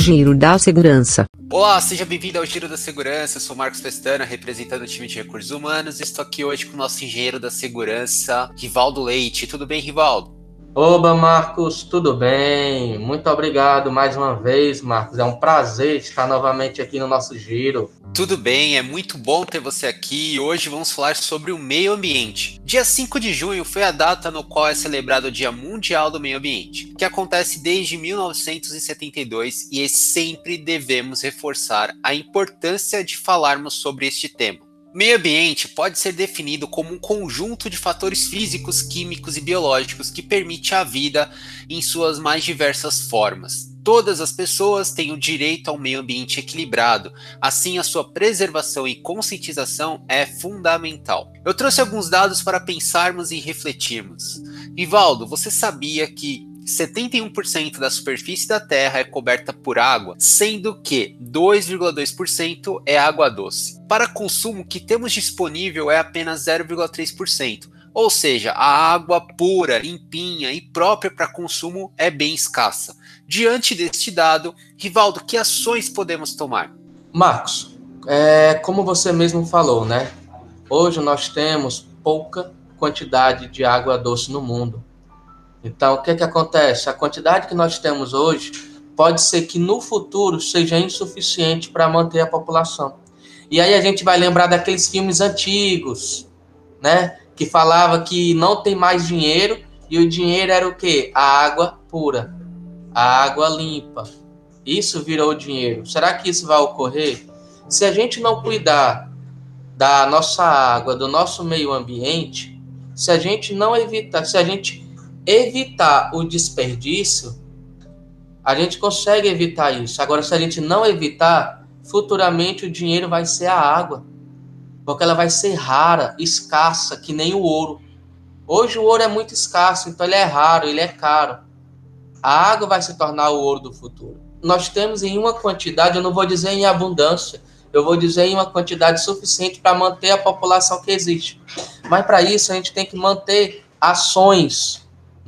Giro da Segurança. Olá, seja bem-vindo ao Giro da Segurança. Eu sou Marcos Pestana, representando o time de recursos humanos. Estou aqui hoje com o nosso engenheiro da segurança, Rivaldo Leite. Tudo bem, Rivaldo? Oba, Marcos, tudo bem? Muito obrigado mais uma vez, Marcos. É um prazer estar novamente aqui no nosso giro. Tudo bem, é muito bom ter você aqui e hoje vamos falar sobre o meio ambiente. Dia 5 de junho foi a data no qual é celebrado o Dia Mundial do Meio Ambiente, que acontece desde 1972 e sempre devemos reforçar a importância de falarmos sobre este tema. Meio ambiente pode ser definido como um conjunto de fatores físicos, químicos e biológicos que permite a vida em suas mais diversas formas. Todas as pessoas têm o direito ao meio ambiente equilibrado, assim a sua preservação e conscientização é fundamental. Eu trouxe alguns dados para pensarmos e refletirmos. Vivaldo, você sabia que 71% da superfície da Terra é coberta por água, sendo que 2,2% é água doce. Para consumo, o que temos disponível é apenas 0,3%. Ou seja, a água pura, limpinha e própria para consumo é bem escassa. Diante deste dado, Rivaldo, que ações podemos tomar? Marcos, é, como você mesmo falou, né? Hoje nós temos pouca quantidade de água doce no mundo. Então, o que, que acontece? A quantidade que nós temos hoje pode ser que no futuro seja insuficiente para manter a população. E aí a gente vai lembrar daqueles filmes antigos, né? Que falava que não tem mais dinheiro e o dinheiro era o quê? A água pura, a água limpa. Isso virou dinheiro. Será que isso vai ocorrer? Se a gente não cuidar da nossa água, do nosso meio ambiente, se a gente não evitar, se a gente evitar o desperdício, a gente consegue evitar isso. Agora, se a gente não evitar, futuramente o dinheiro vai ser a água, porque ela vai ser rara, escassa, que nem o ouro. Hoje o ouro é muito escasso, então ele é raro, ele é caro. A água vai se tornar o ouro do futuro. Nós temos em uma quantidade, eu não vou dizer em abundância, eu vou dizer em uma quantidade suficiente para manter a população que existe. Mas para isso a gente tem que manter ações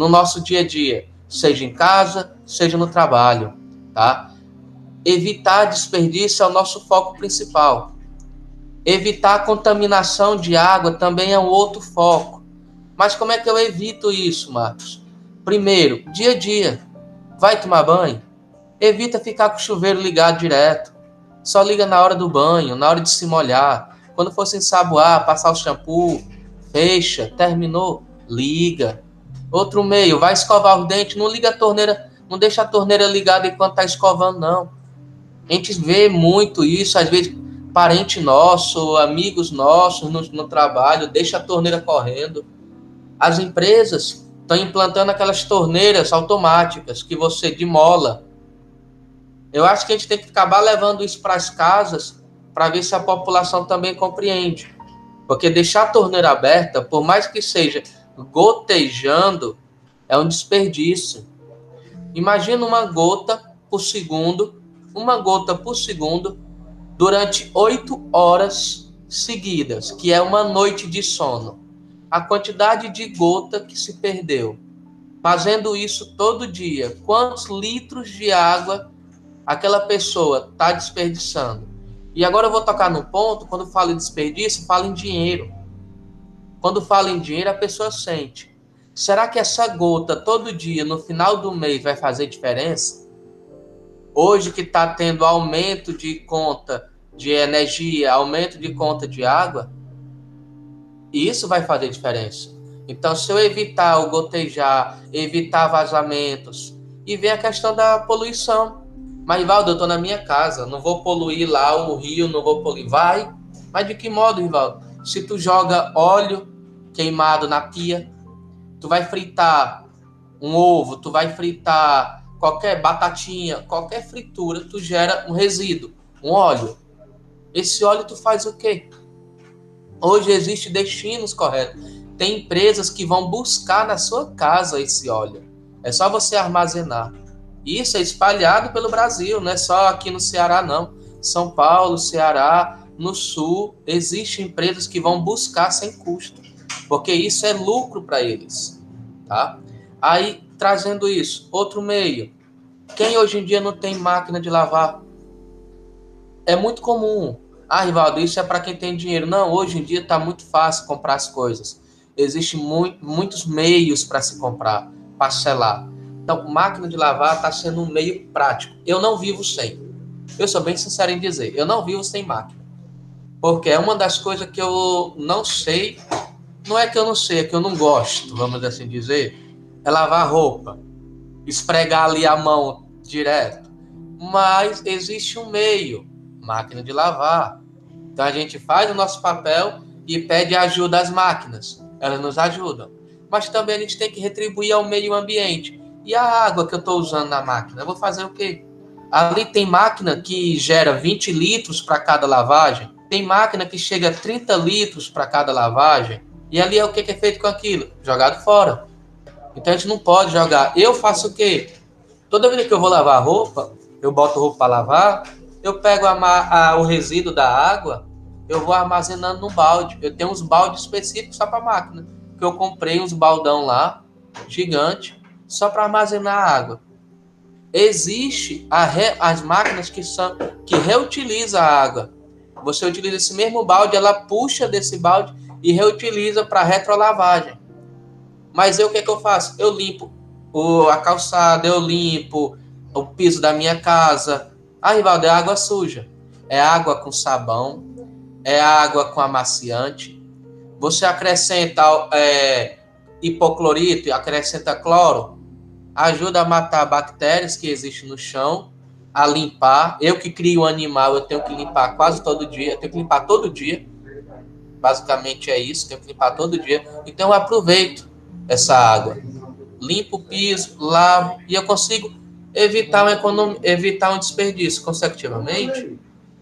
no nosso dia a dia, seja em casa, seja no trabalho, tá? Evitar desperdício é o nosso foco principal. Evitar a contaminação de água também é um outro foco. Mas como é que eu evito isso, Marcos? Primeiro, dia a dia. Vai tomar banho? Evita ficar com o chuveiro ligado direto. Só liga na hora do banho, na hora de se molhar. Quando for se ensaboar, passar o shampoo, fecha, terminou, liga. Outro meio, vai escovar os dentes, não liga a torneira, não deixa a torneira ligada enquanto tá escovando, não. A gente vê muito isso, às vezes parente nosso, amigos nossos no, no trabalho, deixa a torneira correndo. As empresas estão implantando aquelas torneiras automáticas que você demola. Eu acho que a gente tem que acabar levando isso para as casas para ver se a população também compreende. Porque deixar a torneira aberta, por mais que seja gotejando é um desperdício. Imagina uma gota por segundo, uma gota por segundo, durante oito horas seguidas, que é uma noite de sono. A quantidade de gota que se perdeu. Fazendo isso todo dia, quantos litros de água aquela pessoa está desperdiçando? E agora eu vou tocar no ponto, quando falo em desperdício, falo em dinheiro. Quando fala em dinheiro, a pessoa sente. Será que essa gota todo dia, no final do mês, vai fazer diferença? Hoje que está tendo aumento de conta de energia, aumento de conta de água, isso vai fazer diferença. Então, se eu evitar o gotejar, evitar vazamentos, e vem a questão da poluição. Mas, Rivaldo, eu estou na minha casa, não vou poluir lá o rio, não vou poluir. Vai. Mas de que modo, Rivaldo? Se tu joga óleo queimado na pia, tu vai fritar um ovo, tu vai fritar qualquer batatinha, qualquer fritura, tu gera um resíduo, um óleo. Esse óleo tu faz o quê? Hoje existe destinos corretos. Tem empresas que vão buscar na sua casa esse óleo. É só você armazenar. Isso é espalhado pelo Brasil, não é só aqui no Ceará não. São Paulo, Ceará, no sul, existem empresas que vão buscar sem custo, porque isso é lucro para eles, tá? Aí, trazendo isso, outro meio, Quem hoje em dia não tem máquina de lavar? É muito comum. Ah, Rivaldo, isso é para quem tem dinheiro. Não, hoje em dia está muito fácil comprar as coisas. Existem muito, muitos meios para se comprar, parcelar. Então, máquina de lavar está sendo um meio prático. Eu não vivo sem. Eu sou bem sincero em dizer, eu não vivo sem máquina. Porque é uma das coisas que eu não sei. Não é que eu não sei, é que eu não gosto, vamos assim dizer. É lavar roupa, esfregar ali a mão direto. Mas existe um meio, máquina de lavar. Então a gente faz o nosso papel e pede ajuda às máquinas. Elas nos ajudam. Mas também a gente tem que retribuir ao meio ambiente. E a água que eu estou usando na máquina? Eu vou fazer o quê? Ali tem máquina que gera 20 litros para cada lavagem. Tem máquina que chega a 30 litros para cada lavagem. E ali é o que é feito com aquilo? Jogado fora. Então a gente não pode jogar. Eu faço o quê? Toda vez que eu vou lavar roupa, eu boto roupa para lavar, eu pego a, a, o resíduo da água, eu vou armazenando no balde. Eu tenho uns baldes específicos só para máquina. Que eu comprei uns baldão lá, gigante, só para armazenar água. Existe re, as máquinas que são que reutilizam a água. Você utiliza esse mesmo balde, ela puxa desse balde e reutiliza para retrolavagem. Mas eu o que, é que eu faço? Eu limpo o, a calçada, eu limpo o piso da minha casa. Ah, Rivaldo, é água suja. É água com sabão, é água com amaciante. Você acrescenta é, hipoclorito acrescenta cloro, ajuda a matar bactérias que existem no chão a limpar. Eu que crio um animal, eu tenho que limpar quase todo dia. Eu tenho que limpar todo dia. Basicamente é isso, tenho que limpar todo dia. Então eu aproveito essa água. Limpo o piso, lavo e eu consigo evitar um, econom... evitar um desperdício consecutivamente.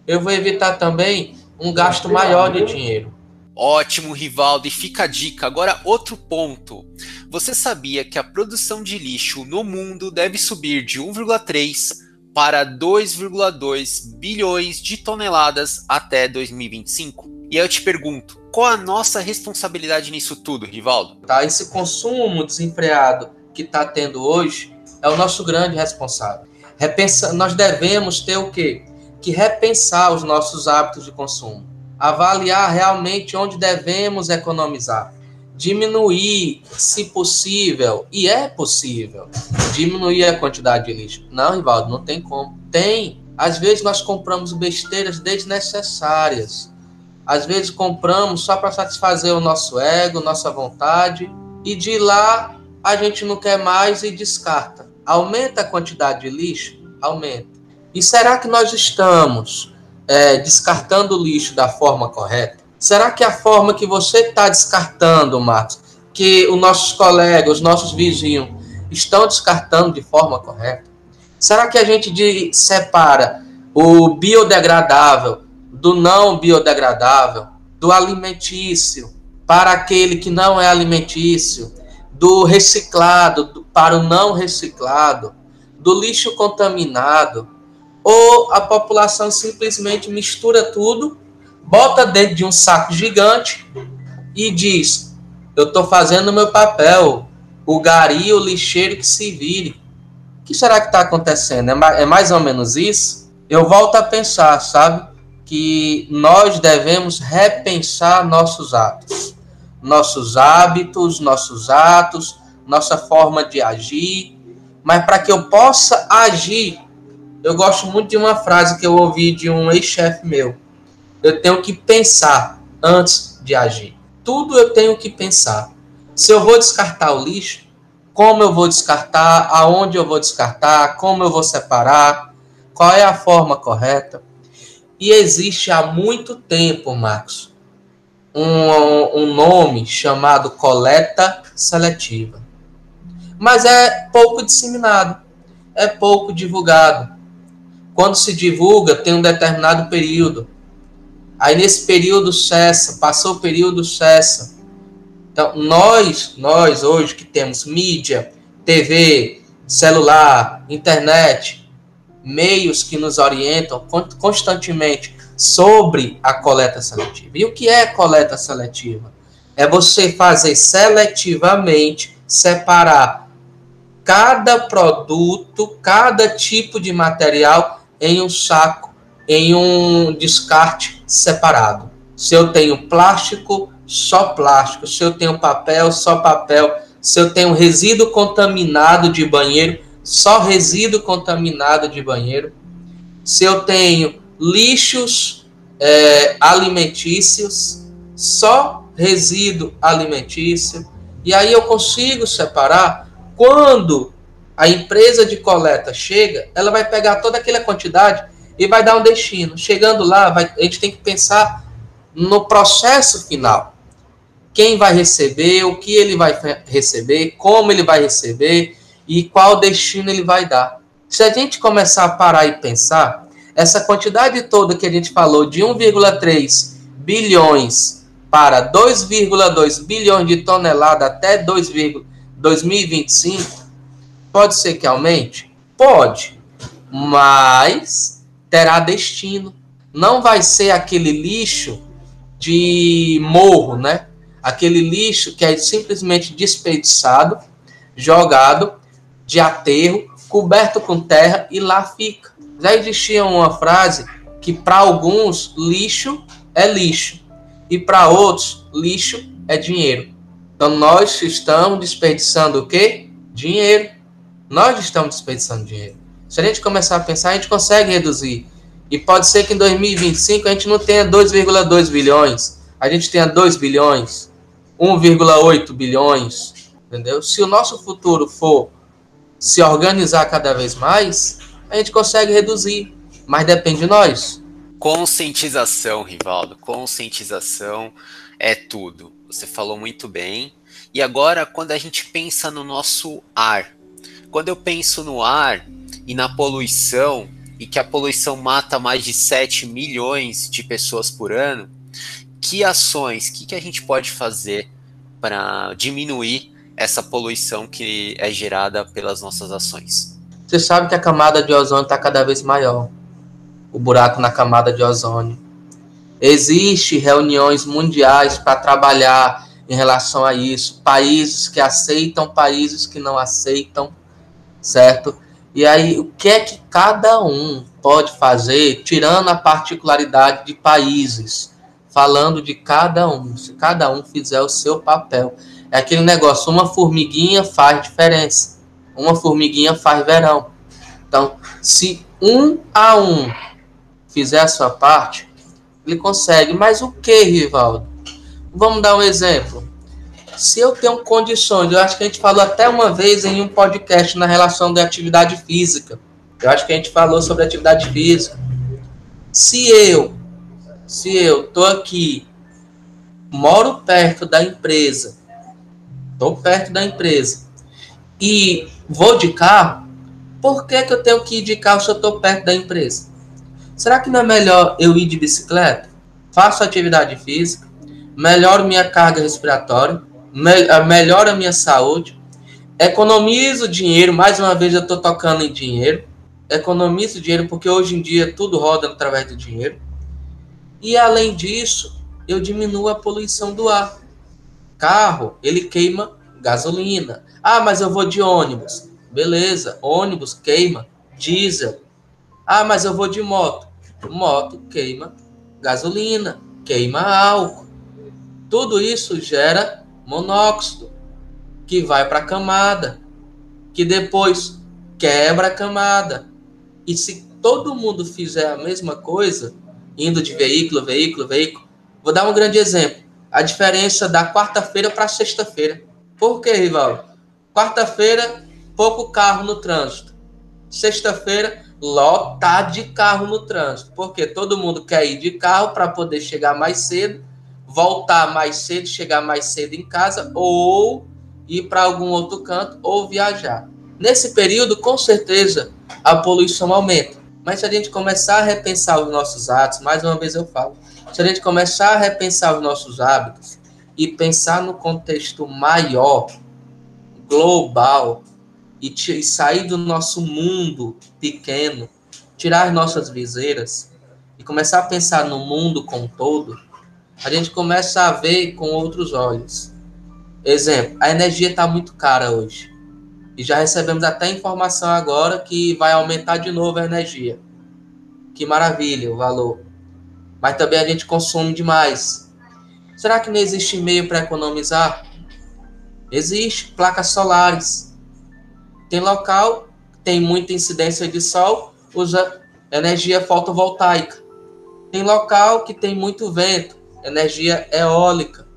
Eu vou evitar também um gasto maior de dinheiro. Ótimo, Rivaldo. E fica a dica. Agora, outro ponto. Você sabia que a produção de lixo no mundo deve subir de 1,3 para 2,2 bilhões de toneladas até 2025. E aí eu te pergunto, qual a nossa responsabilidade nisso tudo, Rivaldo? Tá, esse consumo desenfreado que está tendo hoje é o nosso grande responsável. Repensa, nós devemos ter o quê? Que repensar os nossos hábitos de consumo, avaliar realmente onde devemos economizar diminuir, se possível, e é possível, diminuir a quantidade de lixo. Não, Rivaldo, não tem como. Tem. Às vezes nós compramos besteiras desnecessárias. Às vezes compramos só para satisfazer o nosso ego, nossa vontade, e de lá a gente não quer mais e descarta. Aumenta a quantidade de lixo? Aumenta. E será que nós estamos é, descartando o lixo da forma correta? Será que a forma que você está descartando, Marcos, que os nossos colegas, os nossos vizinhos estão descartando de forma correta? Será que a gente separa o biodegradável do não biodegradável, do alimentício para aquele que não é alimentício, do reciclado do, para o não reciclado, do lixo contaminado? Ou a população simplesmente mistura tudo bota dentro de um saco gigante e diz: Eu estou fazendo o meu papel, o gari, o lixeiro que se vire. O que será que está acontecendo? É, é mais ou menos isso? Eu volto a pensar, sabe? Que nós devemos repensar nossos atos, nossos hábitos, nossos atos, nossa forma de agir. Mas para que eu possa agir, eu gosto muito de uma frase que eu ouvi de um ex-chefe meu eu tenho que pensar antes de agir. Tudo eu tenho que pensar. Se eu vou descartar o lixo, como eu vou descartar, aonde eu vou descartar, como eu vou separar, qual é a forma correta. E existe há muito tempo, Marcos, um, um nome chamado coleta seletiva. Mas é pouco disseminado, é pouco divulgado. Quando se divulga, tem um determinado período Aí nesse período cessa, passou o período cessa. Então, nós, nós hoje que temos mídia, TV, celular, internet, meios que nos orientam constantemente sobre a coleta seletiva. E o que é coleta seletiva? É você fazer seletivamente separar cada produto, cada tipo de material em um saco, em um descarte separado. Se eu tenho plástico, só plástico. Se eu tenho papel, só papel. Se eu tenho resíduo contaminado de banheiro, só resíduo contaminado de banheiro. Se eu tenho lixos é, alimentícios, só resíduo alimentício. E aí eu consigo separar quando a empresa de coleta chega, ela vai pegar toda aquela quantidade e vai dar um destino. Chegando lá, vai, a gente tem que pensar no processo final. Quem vai receber, o que ele vai receber, como ele vai receber e qual destino ele vai dar. Se a gente começar a parar e pensar, essa quantidade toda que a gente falou de 1,3 bilhões para 2,2 bilhões de toneladas até 2, 2025, pode ser que aumente? Pode, mas terá destino. Não vai ser aquele lixo de morro, né? Aquele lixo que é simplesmente desperdiçado, jogado de aterro, coberto com terra e lá fica. Já existia uma frase que para alguns lixo é lixo e para outros lixo é dinheiro. Então nós estamos desperdiçando o quê? Dinheiro. Nós estamos desperdiçando dinheiro. Se a gente começar a pensar, a gente consegue reduzir. E pode ser que em 2025 a gente não tenha 2,2 bilhões, a gente tenha 2 bilhões, 1,8 bilhões, entendeu? Se o nosso futuro for se organizar cada vez mais, a gente consegue reduzir, mas depende de nós. Conscientização, Rivaldo, conscientização é tudo. Você falou muito bem. E agora, quando a gente pensa no nosso ar, quando eu penso no ar e na poluição, e que a poluição mata mais de 7 milhões de pessoas por ano, que ações, que, que a gente pode fazer para diminuir essa poluição que é gerada pelas nossas ações? Você sabe que a camada de ozônio está cada vez maior. O buraco na camada de ozônio. Existem reuniões mundiais para trabalhar em relação a isso. Países que aceitam, países que não aceitam, certo? E aí, o que é que cada um pode fazer, tirando a particularidade de países, falando de cada um, se cada um fizer o seu papel. É aquele negócio, uma formiguinha faz diferença. Uma formiguinha faz verão. Então, se um a um fizer a sua parte, ele consegue. Mas o que, Rivaldo? Vamos dar um exemplo se eu tenho condições, eu acho que a gente falou até uma vez em um podcast na relação da atividade física. Eu acho que a gente falou sobre atividade física. Se eu, se eu tô aqui, moro perto da empresa, tô perto da empresa e vou de carro, por que, que eu tenho que ir de carro se eu tô perto da empresa? Será que não é melhor eu ir de bicicleta? Faço atividade física, melhoro minha carga respiratória, melhora a minha saúde, economizo dinheiro, mais uma vez eu estou tocando em dinheiro, economizo dinheiro porque hoje em dia tudo roda através do dinheiro, e além disso, eu diminuo a poluição do ar. Carro, ele queima gasolina. Ah, mas eu vou de ônibus. Beleza, ônibus queima diesel. Ah, mas eu vou de moto. Moto queima gasolina, queima álcool. Tudo isso gera monóxido, que vai para a camada, que depois quebra a camada. E se todo mundo fizer a mesma coisa, indo de veículo, veículo, veículo, vou dar um grande exemplo. A diferença da quarta-feira para sexta-feira. Por que, rival? Quarta-feira, pouco carro no trânsito. Sexta-feira, lotado de carro no trânsito. Porque todo mundo quer ir de carro para poder chegar mais cedo voltar mais cedo, chegar mais cedo em casa, ou ir para algum outro canto, ou viajar. Nesse período, com certeza, a poluição aumenta. Mas se a gente começar a repensar os nossos atos, mais uma vez eu falo, se a gente começar a repensar os nossos hábitos e pensar no contexto maior, global, e, e sair do nosso mundo pequeno, tirar as nossas viseiras e começar a pensar no mundo como um todo, a gente começa a ver com outros olhos. Exemplo, a energia está muito cara hoje. E já recebemos até informação agora que vai aumentar de novo a energia. Que maravilha o valor. Mas também a gente consome demais. Será que não existe meio para economizar? Existe placas solares. Tem local, tem muita incidência de sol, usa energia fotovoltaica. Tem local que tem muito vento, energia eólica.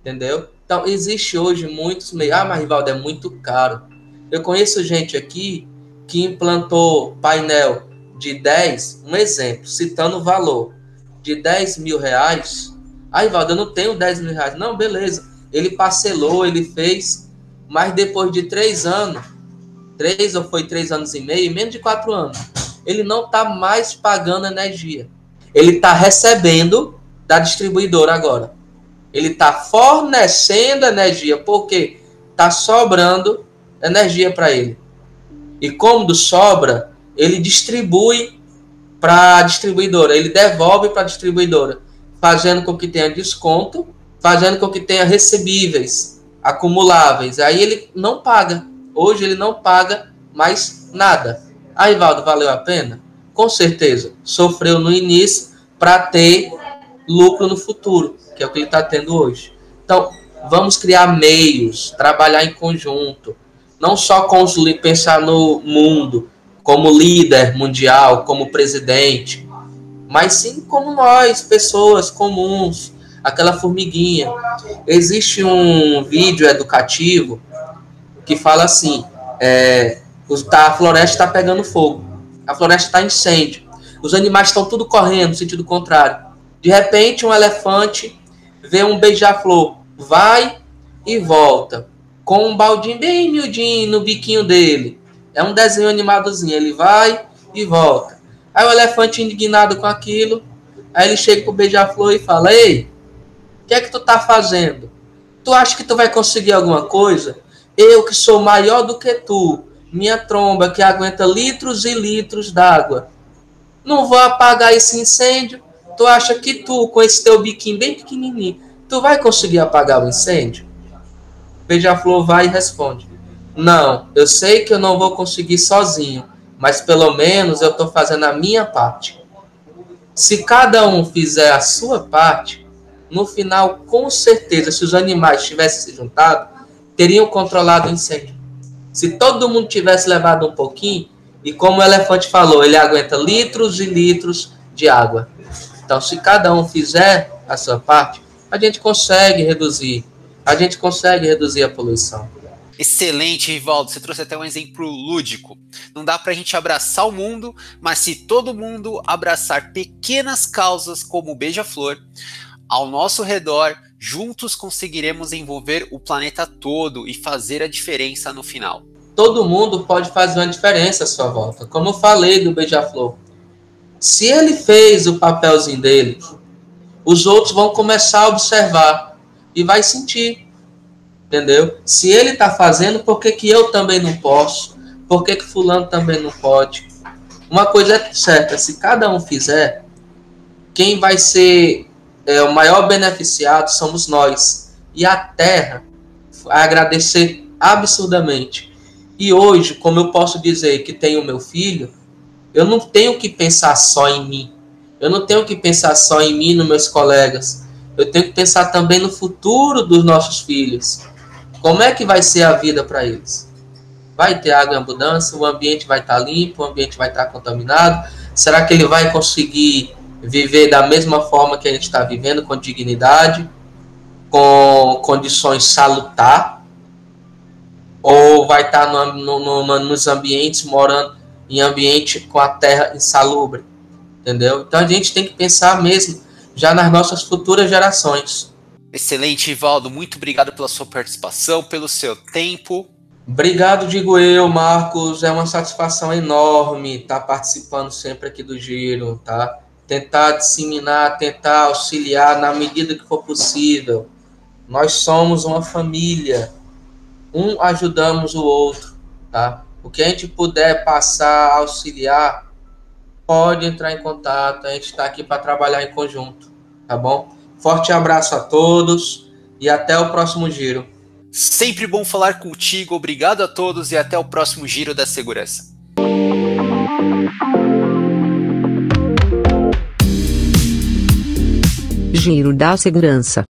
Entendeu? Então, existe hoje muitos meios. Ah, mas Rivaldo, é muito caro. Eu conheço gente aqui que implantou painel de 10, um exemplo, citando o valor, de 10 mil reais. Ah, Rivaldo, eu não tenho 10 mil reais. Não, beleza. Ele parcelou, ele fez, mas depois de três anos, três ou foi três anos e meio, menos de quatro anos, ele não está mais pagando energia. Ele está recebendo da distribuidora agora. Ele está fornecendo energia, porque está sobrando energia para ele. E como sobra, ele distribui para a distribuidora, ele devolve para a distribuidora, fazendo com que tenha desconto, fazendo com que tenha recebíveis, acumuláveis. Aí ele não paga. Hoje ele não paga mais nada. Aí, Valdo, valeu a pena? Com certeza. Sofreu no início para ter lucro no futuro, que é o que ele está tendo hoje. Então, vamos criar meios, trabalhar em conjunto, não só com os, pensar no mundo como líder mundial, como presidente, mas sim como nós, pessoas comuns, aquela formiguinha. Existe um vídeo educativo que fala assim: é, a floresta está pegando fogo, a floresta está incêndio, os animais estão tudo correndo no sentido contrário. De repente, um elefante vê um beija-flor, vai e volta com um baldinho bem miudinho no biquinho dele. É um desenho animadozinho. Ele vai e volta. Aí o elefante indignado com aquilo, aí ele chega pro beija-flor e fala: Ei, o que é que tu tá fazendo? Tu acha que tu vai conseguir alguma coisa? Eu que sou maior do que tu, minha tromba que aguenta litros e litros d'água, não vou apagar esse incêndio. Tu acha que tu, com esse teu biquinho bem pequenininho, tu vai conseguir apagar o incêndio? Beija-Flor vai e responde: Não, eu sei que eu não vou conseguir sozinho, mas pelo menos eu estou fazendo a minha parte. Se cada um fizer a sua parte, no final, com certeza, se os animais tivessem se juntado, teriam controlado o incêndio. Se todo mundo tivesse levado um pouquinho, e como o elefante falou, ele aguenta litros e litros de água. Então, se cada um fizer a sua parte, a gente consegue reduzir a gente consegue reduzir a poluição. Excelente, Rivaldo. Você trouxe até um exemplo lúdico. Não dá para a gente abraçar o mundo, mas se todo mundo abraçar pequenas causas como o beija-flor ao nosso redor, juntos conseguiremos envolver o planeta todo e fazer a diferença no final. Todo mundo pode fazer uma diferença à sua volta. Como eu falei do beija-flor. Se ele fez o papelzinho dele, os outros vão começar a observar e vai sentir. Entendeu? Se ele está fazendo, por que, que eu também não posso? Por que, que fulano também não pode? Uma coisa é certa, se cada um fizer, quem vai ser é, o maior beneficiado somos nós. E a terra vai agradecer absurdamente. E hoje, como eu posso dizer que tenho meu filho, eu não tenho que pensar só em mim. Eu não tenho que pensar só em mim e nos meus colegas eu tenho que pensar também no futuro dos nossos filhos. Como é que vai ser a vida para eles? Vai ter água em abundância, o ambiente vai estar tá limpo, o ambiente vai estar tá contaminado. Será que ele vai conseguir viver da mesma forma que a gente está vivendo, com dignidade, com condições salutar? Ou vai estar tá no, no, no, nos ambientes, morando em ambiente com a terra insalubre? Entendeu? Então a gente tem que pensar mesmo já nas nossas futuras gerações. Excelente, Ivaldo. Muito obrigado pela sua participação, pelo seu tempo. Obrigado, digo eu, Marcos. É uma satisfação enorme estar participando sempre aqui do Giro, tá? Tentar disseminar, tentar auxiliar na medida que for possível. Nós somos uma família. Um ajudamos o outro, tá? O que a gente puder passar, auxiliar, pode entrar em contato. A gente está aqui para trabalhar em conjunto, tá bom? Forte abraço a todos e até o próximo giro. Sempre bom falar contigo. Obrigado a todos e até o próximo giro da segurança. Giro da segurança.